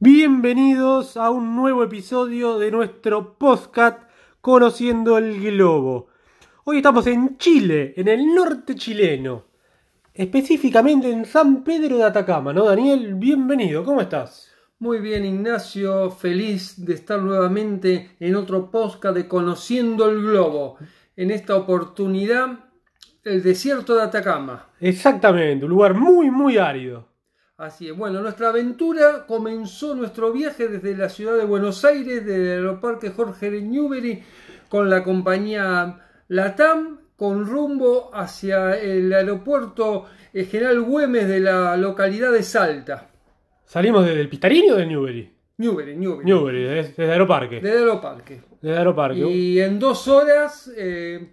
Bienvenidos a un nuevo episodio de nuestro podcast Conociendo el Globo. Hoy estamos en Chile, en el norte chileno, específicamente en San Pedro de Atacama, ¿no, Daniel? Bienvenido, ¿cómo estás? Muy bien, Ignacio, feliz de estar nuevamente en otro podcast de Conociendo el Globo. En esta oportunidad, el desierto de Atacama. Exactamente, un lugar muy, muy árido. Así es. Bueno, nuestra aventura comenzó nuestro viaje desde la ciudad de Buenos Aires, del aeroparque Jorge Newbery, con la compañía Latam, con rumbo hacia el aeropuerto eh, General Güemes de la localidad de Salta. ¿Salimos desde el Pistarini o de Newbery? Newbery, Newbery. Newbery, desde, desde Aeroparque. Desde el aeroparque. Desde Aeroparque. Y en dos horas eh,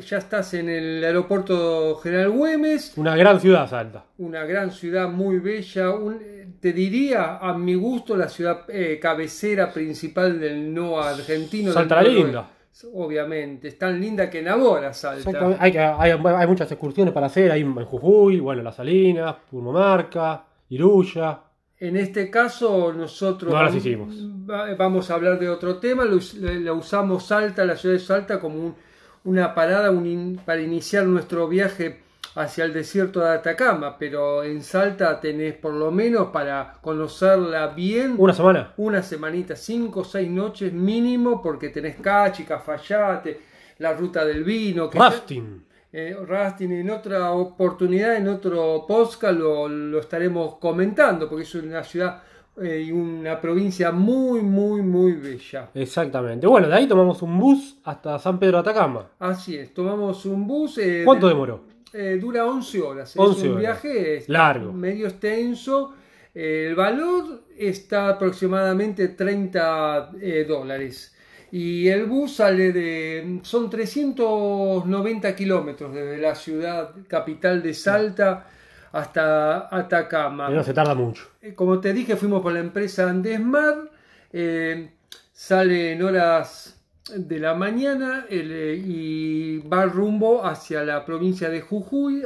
ya estás en el aeropuerto General Güemes. Una gran ciudad, Salta. Una gran ciudad muy bella. un- te diría, a mi gusto, la ciudad eh, cabecera principal del no argentino. Salta la linda. Obviamente, es tan linda que enamora Salta. Hay, hay, hay muchas excursiones para hacer, ahí en Jujuy, bueno, Las Salinas, Purmamarca, Iruya. En este caso, nosotros No las hicimos. va- vamos a hablar de otro tema. Lo usamos Salta, la ciudad de Salta, como un- una parada un in- para iniciar nuestro viaje hacia el desierto de Atacama. Pero en Salta tenés por lo menos para conocerla bien Una semana. una semanita, cinco o seis noches mínimo, porque tenés Cachi, Cafayate, la ruta del vino. que Rafting. eh, Rastin, en otra oportunidad, en otro podcast lo, lo estaremos comentando, porque es una ciudad y una provincia muy, muy, muy bella. Exactamente. Bueno, de ahí tomamos un bus hasta San Pedro de Atacama. Así es, tomamos un bus. eh, ¿Cuánto de- demoró? eh, dura 11 horas. 11 es un horas. viaje es Largo. medio extenso. Eh, el valor está aproximadamente 30 eh, dólares. Y el bus sale de. Son 390 kilómetros desde la ciudad capital de Salta hasta Atacama. Y no se tarda mucho. Eh, Como te dije, fuimos con la empresa Andesmar. eh, sale en horas de la mañana el, eh, y va rumbo hacia la provincia de Jujuy.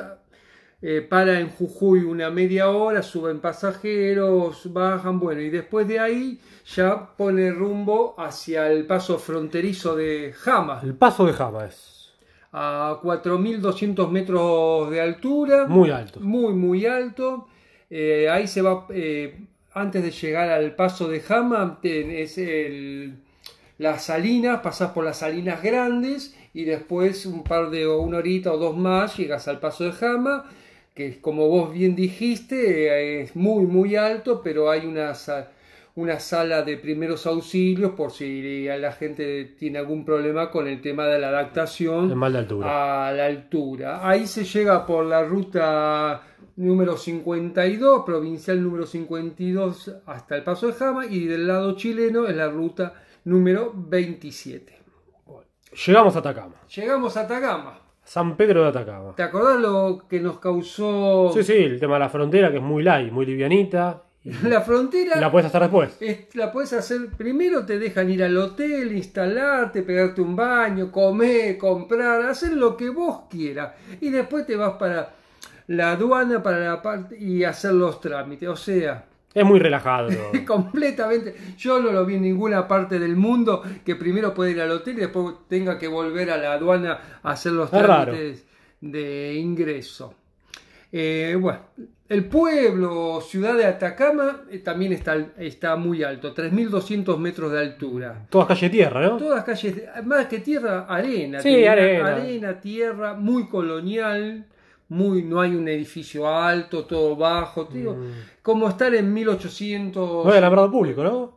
eh, para en Jujuy una media hora, suben pasajeros, bajan, bueno, y después de ahí ya pone rumbo hacia el paso fronterizo de Jama, El paso de Jama es a 4.200 metros de altura muy alto. muy muy alto. Eh, ahí se va, eh, antes de llegar al paso de Jama, tenés el, las salinas, pasás por las salinas grandes y después un par de una horita o dos más llegas al paso de Jama, que como vos bien dijiste, eh, es muy muy alto, pero hay una, sa- una sala de primeros auxilios por si la gente tiene algún problema con el tema de la adaptación mal de altura. a la altura. Ahí se llega por la ruta número 52, provincial número 52 hasta el Paso de Jama y del lado chileno es la ruta número 27. Llegamos a Atacama. Llegamos a Atacama. San Pedro de Atacama. ¿Te acordás lo que nos causó Sí, sí, el tema de la frontera que es muy light, muy livianita. La frontera? la puedes hacer después. Es- la puedes hacer, primero te dejan ir al hotel, instalarte, pegarte un baño, comer, comprar, hacer lo que vos quieras. Y después te vas para la aduana para la parte y hacer los trámites. O sea, Es muy relajado. completamente. Yo no lo vi en ninguna parte del mundo que primero pueda ir al hotel y después tenga que volver a la aduana a hacer los Es raro. trámites de ingreso. Eh, bueno, el pueblo, ciudad de Atacama, eh, también está, está muy alto, 3.200 metros de altura. Todas calle tierra, ¿no? Todas calles, más que tierra, arena. Sí, Tenía arena. Arena, tierra, muy colonial, muy, no hay un edificio alto, todo bajo. te digo, Como estar en 1800... Mm. No hay alumbrado público, ¿no?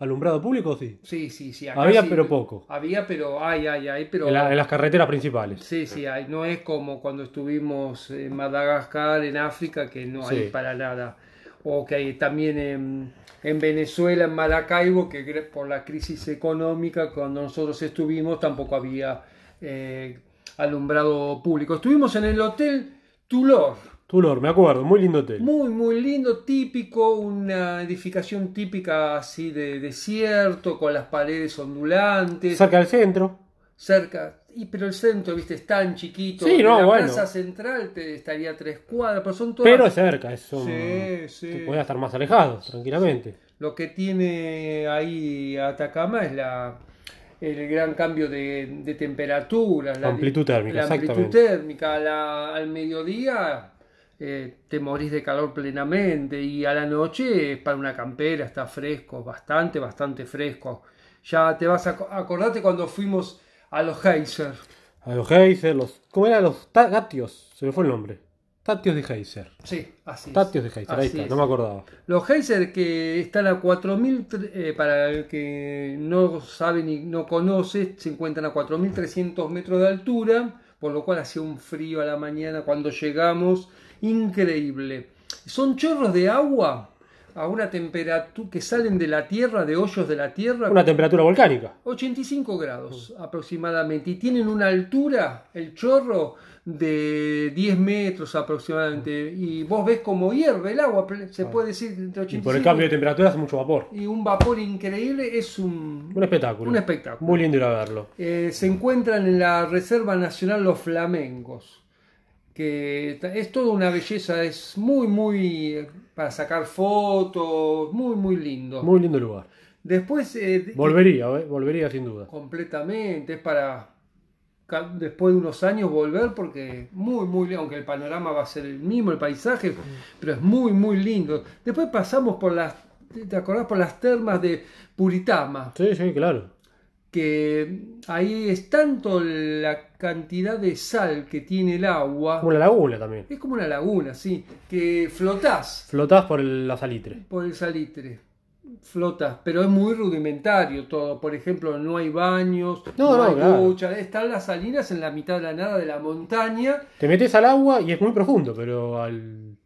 ¿Alumbrado público sí? Sí, sí, sí. acá Había, sí. pero poco. Había, pero hay, hay, hay, pero... En, la- en las carreteras principales. Sí, sí, hay. No es como cuando estuvimos en Madagascar, en África, que no hay para nada. O que hay también en, en Venezuela, en Maracaibo, que por la crisis económica, cuando nosotros estuvimos, tampoco había eh, alumbrado público. Estuvimos en el hotel Tulor. Tulor, me acuerdo, muy lindo hotel. Muy, muy lindo, típico, una edificación típica así de desierto, con las paredes ondulantes, Cerca del centro. cerca. Y pero el centro, viste, es tan chiquito. Sí, no, la bueno. plaza central te estaría a tres cuadras, pero son todas. Pero es cerca, es un... Sí, sí. podía estar más alejados, tranquilamente. Lo que tiene ahí Atacama es la, el gran cambio de, de temperaturas, La amplitud térmica, la amplitud térmica. La- al mediodía eh, te morís de calor plenamente y a la noche es para una campera, está fresco, bastante, bastante fresco. Ya te vas a aco- acordate cuando fuimos a los Geyser. A los Geyser, los. ¿Cómo eran los Tatios? Se me fue el nombre. Tatios de Geyser. Sí, así es. Tatios de ahí Así está, es. no me acordaba. Los Geyser que están a 4.000, tre- eh, para el que no sabe ni no conoce, se encuentran a 4.300 metros de altura, por lo cual hacía un frío a la mañana cuando llegamos, increíble. Son chorros de agua a una temperatura que salen de la tierra, de hoyos de la tierra, Una temperatura volcánica. 85 grados aproximadamente y tienen una altura, el chorro, de 10 metros aproximadamente y vos ves como hierve el agua, se puede decir entre Y 85 por el cambio de temperatura hace mucho vapor. y un vapor increíble, es un, Un espectáculo. un espectáculo. Muy lindo ir a verlo. Eh, se encuentran en la Reserva Nacional Los Flamencos, que es toda una belleza, es muy, muy eh, para sacar fotos, muy, muy lindo. Muy lindo lugar. Después, eh, Volvería, ¿eh? volvería sin duda. completamente, es para después de unos años volver porque muy, muy lindo, aunque el panorama va a ser el mismo, el paisaje, pero es muy, muy lindo. Después pasamos por las, ¿te acordás? Por las termas de Puritama, Sí, sí, claro. que ahí es tanto la cantidad de sal que tiene el agua, Como la laguna también. es como una laguna, sí, que flotás Flotás por el- la salitre. por el salitre. Flotas, pero es muy rudimentario todo. Por ejemplo, no hay baños, No, no, hay claro. duchas. Están las salinas en la mitad de la nada de la montaña. Te metes al agua y es muy profundo, pero al,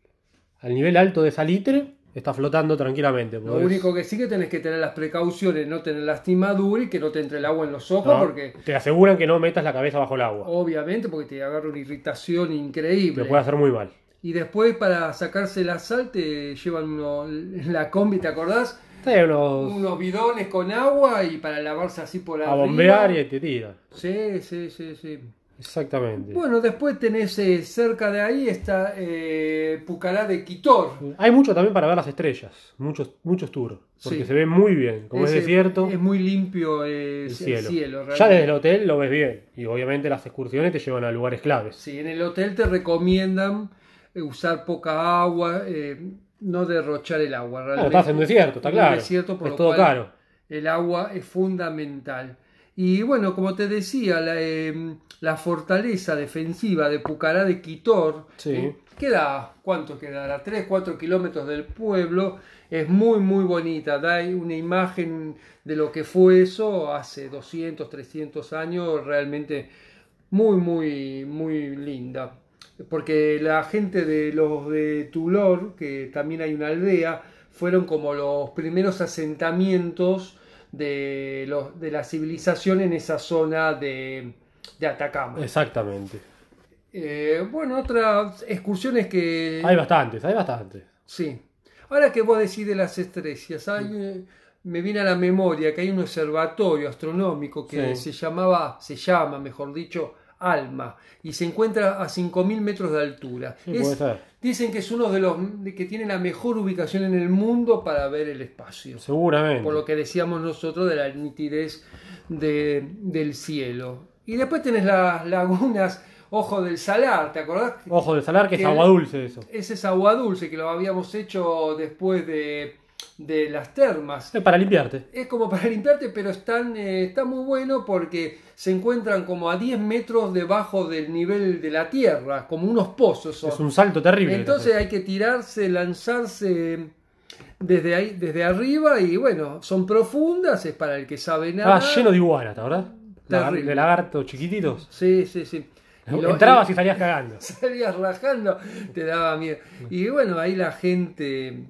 al nivel alto de salitre está flotando tranquilamente. Lo podés- único que sí que tenés que tener las precauciones, no tener lastimadura y que no te entre el agua en los ojos, No, porque Te aseguran que no metas la cabeza bajo el agua. obviamente porque te agarra una irritación increíble. Te puede hacer muy mal. Y después para sacarse la sal te llevan uno, la combi, ¿te acordás? Sí, unos Unos bidones con agua y para lavarse así por a arriba. bombear y te tira. Sí, sí, sí, sí. Exactamente. Bueno, después tenés eh, cerca de ahí está eh, Pucará de Quitor. Hay mucho también para ver las estrellas, muchos, muchos tours, porque Sí. se ve muy bien. Como es, desierto, Es muy limpio eh, el el cielo. ya desde el hotel lo ves bien. Y obviamente las excursiones te llevan a lugares claves. Sí, en el hotel te recomiendan eh, usar poca agua, eh, no derrochar el agua. Realmente. estás en desierto, está un claro. desierto, por es lo todo cual caro. El agua es fundamental. Y bueno, como te decía, la, eh, la fortaleza defensiva de Pucará de Quitor Sí. eh, queda, ¿cuánto quedará? 3, 4 kilómetros del pueblo. Es muy, muy bonita. Da una imagen de lo que fue eso hace 200, 300 años. Realmente muy, muy, muy linda. Porque la gente de los de Tulor, que también hay una aldea, fueron como los primeros asentamientos de, los, de la civilización en esa zona de, de Atacama. Exactamente. Eh, bueno, otras excursiones que... Hay bastantes, hay bastantes. Sí. Ahora que vos decís de las estrellas, hay, eh, me viene a la memoria que hay un observatorio astronómico que Sí. se llamaba, se llama, mejor dicho, ALMA, y se encuentra a 5.000 metros de altura. Sí, Es- dicen que es uno de los que tiene la mejor ubicación en el mundo para ver el espacio. Seguramente. Por lo que decíamos nosotros de la nitidez de- del cielo. Y después tenés las lagunas Ojo del Salar, ¿te acordás? Ojo de salar, que es que- agua dulce eso. Ese es agua dulce que lo habíamos hecho después de, de las termas. Es para limpiarte. Es como para limpiarte, pero están, eh, está muy bueno porque se encuentran como a 10 metros debajo del nivel de la tierra, como unos pozos. son. Es un salto terrible. Entonces hay que tirarse, lanzarse desde ahí, desde arriba y bueno, son profundas, es para el que sabe nada. Estaba lleno de iguanas, ¿verdad? Terrible. De lagartos chiquititos. Sí, sí, sí. Lo- Entrabas y salías cagando. salías rajando, te daba miedo. Y bueno, ahí la gente,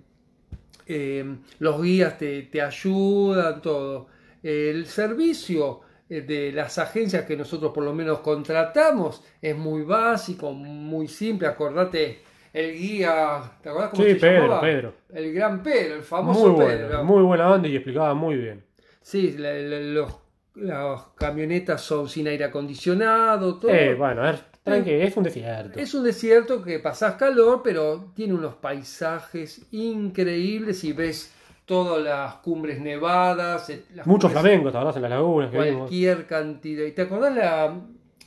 eh, los guías te, te ayudan, todo. El servicio eh, de las agencias que nosotros por lo menos contratamos es muy básico, muy simple. Acordate, el guía, ¿te acordás cómo Sí, se Pedro, llamaba? Pedro. El gran Pedro, el famoso Muy Pedro. bueno, muy buena onda y explicaba muy bien. Sí, la- la- los, las camionetas son sin aire acondicionado, todo. Eh, bueno, a ver, tranqui, es un desierto. Es un desierto que pasás calor, pero tiene unos paisajes increíbles y ves todas las cumbres nevadas, eh, las Muchos cumbres- flamencos, ¿te acordás? En las lagunas que vimos. cualquier cantidad. ¿Y te acordás la,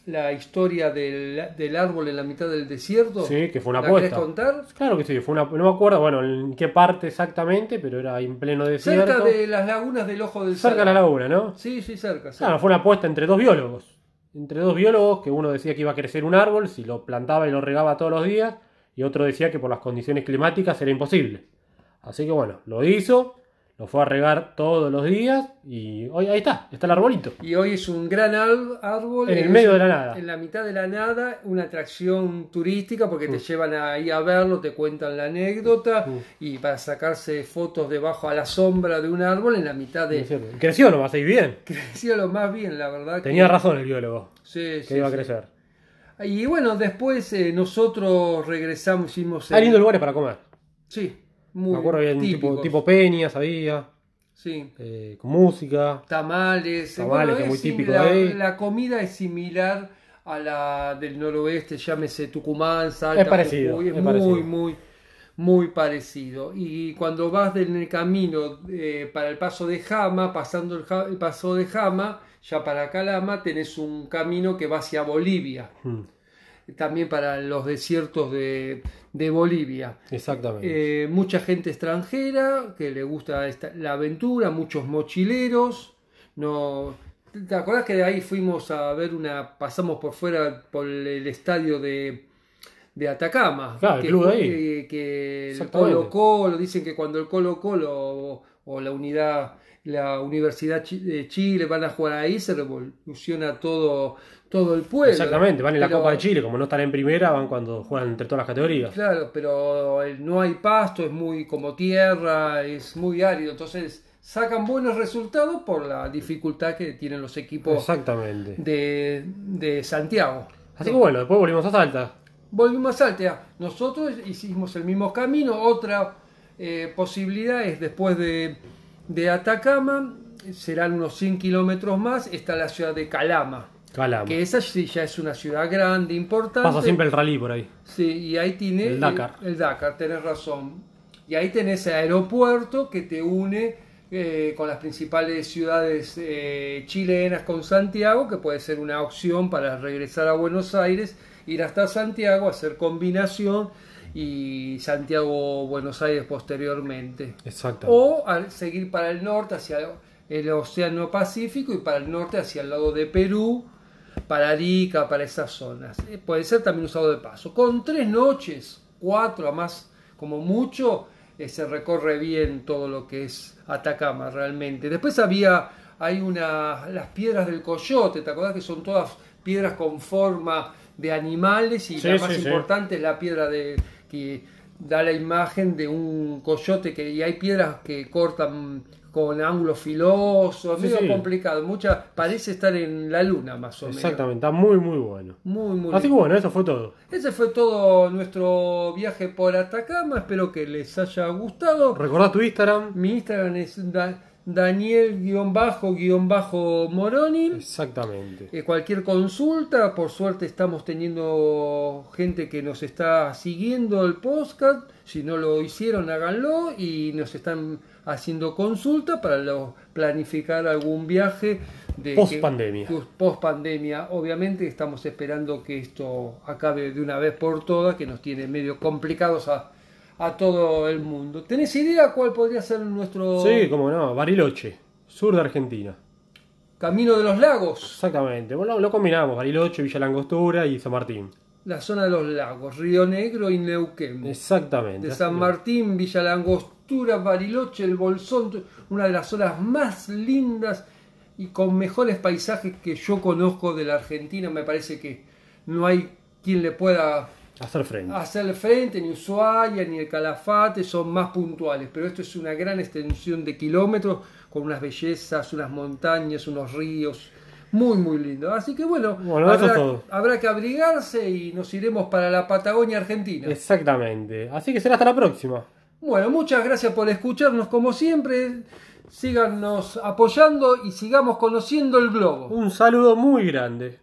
la historia del, del árbol en la mitad del desierto? Sí, que fue una ¿La apuesta. contar? Claro que sí, fue una, no me acuerdo, bueno, en qué parte exactamente, pero era en pleno desierto. Cerca de las lagunas del Ojo del Cerca de la laguna, ¿no? Sí, sí, cerca. cerca. Claro, fue una apuesta entre dos biólogos. Entre dos biólogos, que uno decía que iba a crecer un árbol si lo plantaba y lo regaba todos los días, y otro decía que por las condiciones climáticas era imposible. Así que bueno, lo hizo, lo fue a regar todos los días, y hoy ahí está, está el arbolito. Y hoy es un gran árbol. En el medio de la nada. En la mitad de la nada, una atracción turística porque Mm. te llevan ahí a verlo, te cuentan la anécdota Mm. y para sacarse fotos debajo a la sombra de un árbol en la mitad de... Creció nomás, ahí bien. Creció lo más bien, la verdad. que- Tenía razón el biólogo, Sí, que sí, iba a sí. crecer. Y bueno, después eh, nosotros regresamos, hicimos... Hay lindos lugares para comer. Sí, muy Me acuerdo que había tipo, típicos. tipo peñas, había, Sí. eh, con música. Tamales. Tamales, que es muy típico la, de ahí. la comida es similar a la del noroeste, llámese Tucumán, Salta, Es parecido, Jujuy, es, es muy, parecido. muy, muy parecido. Y cuando vas en el camino eh, para el paso de Jama, pasando el, Ja- el paso de Jama, ya para Calama, tenés un camino que va hacia Bolivia, Mm, también para los desiertos de, de Bolivia. exactamente. Eh, mucha gente extranjera que le gusta esta- la aventura, muchos mochileros. No, ¿Te acuerdas que de ahí fuimos a ver una, pasamos por fuera por el estadio de, de Atacama? Claro, el que, club de ahí. que el. Colo Colo, dicen que cuando el Colo Colo o, o la unidad, la Universidad de Chile van a jugar ahí, se revoluciona todo, todo el pueblo. Exactamente, van en la Copa de Chile, como no están en primera, van cuando juegan entre todas las categorías. Claro, pero el- no hay pasto, es muy como tierra, es muy árido, entonces sacan buenos resultados por la dificultad que tienen los equipos Exactamente. de, de Santiago. Así que bueno, después volvimos a Salta. Volvimos a Saltea. Nosotros hicimos el mismo camino. Otra eh, posibilidad es después de, de Atacama, serán unos 100 kilómetros más, está la ciudad de Calama. Calama. Que esa sí ya es una ciudad grande, importante. Pasa siempre el rally por ahí. Sí, y ahí tiene El Dakar. El, Dakar, tenés razón. Y ahí tenés el aeropuerto que te une eh, con las principales ciudades eh, chilenas con Santiago, que puede ser una opción para regresar a Buenos Aires, ir hasta Santiago, hacer combinación y Santiago-Buenos Aires posteriormente. Exactamente. O al seguir para el norte hacia el Océano Pacífico y para el norte hacia el lado de Perú, para Arica, para esas zonas. Eh, Puede ser también usado de paso. Con tres noches, cuatro a más, como mucho, eh, se recorre bien todo lo que es Atacama realmente. Después había, hay una, las piedras del Coyote, ¿te acordás que son todas piedras con forma de animales y Sí, la más sí, sí. importante es la piedra de que da la imagen de un coyote que y hay piedras que cortan con ángulos filosos, Sí, medio sí. complicado, mucha parece estar en la luna más o menos. Exactamente, está muy muy bueno. Muy muy Así que bueno, eso fue todo. Ese fue todo nuestro viaje por Atacama, espero que les haya gustado. Recordá tu Instagram. Mi Instagram es Daniel-Moroni. Exactamente. Eh, cualquier consulta, por suerte estamos teniendo gente que nos está siguiendo el podcast. Si no lo hicieron, háganlo y nos están haciendo consulta para lo- planificar algún viaje de Post pandemia. Post pandemia, obviamente estamos esperando que esto acabe de una vez por todas, que nos tiene medio complicados a, a todo el mundo. ¿Tenés idea cuál podría ser nuestro Sí, como no, Bariloche, sur de Argentina. camino de los lagos? Exactamente. Bueno, lo, combinamos, Bariloche, Villa Langostura y San Martín. La zona de los lagos, Río Negro y Neuquén. Exactamente. de San Martín, Villa Langostura, Bariloche, El Bolsón, una de las zonas más lindas y con mejores paisajes que yo conozco de la Argentina. Me parece que no hay quien le pueda Hacer frente. hacerle frente, ni Ushuaia, ni el Calafate, son más puntuales, pero esto es una gran extensión de kilómetros con unas bellezas, unas montañas, unos ríos. Muy, muy lindo. Así que bueno, Bueno, eso habrá, es todo. habrá que abrigarse y nos iremos para la Patagonia Argentina. Exactamente. Así que será hasta la próxima. Bueno, muchas gracias por escucharnos como siempre. Síganos apoyando y sigamos conociendo el globo. Un saludo muy grande.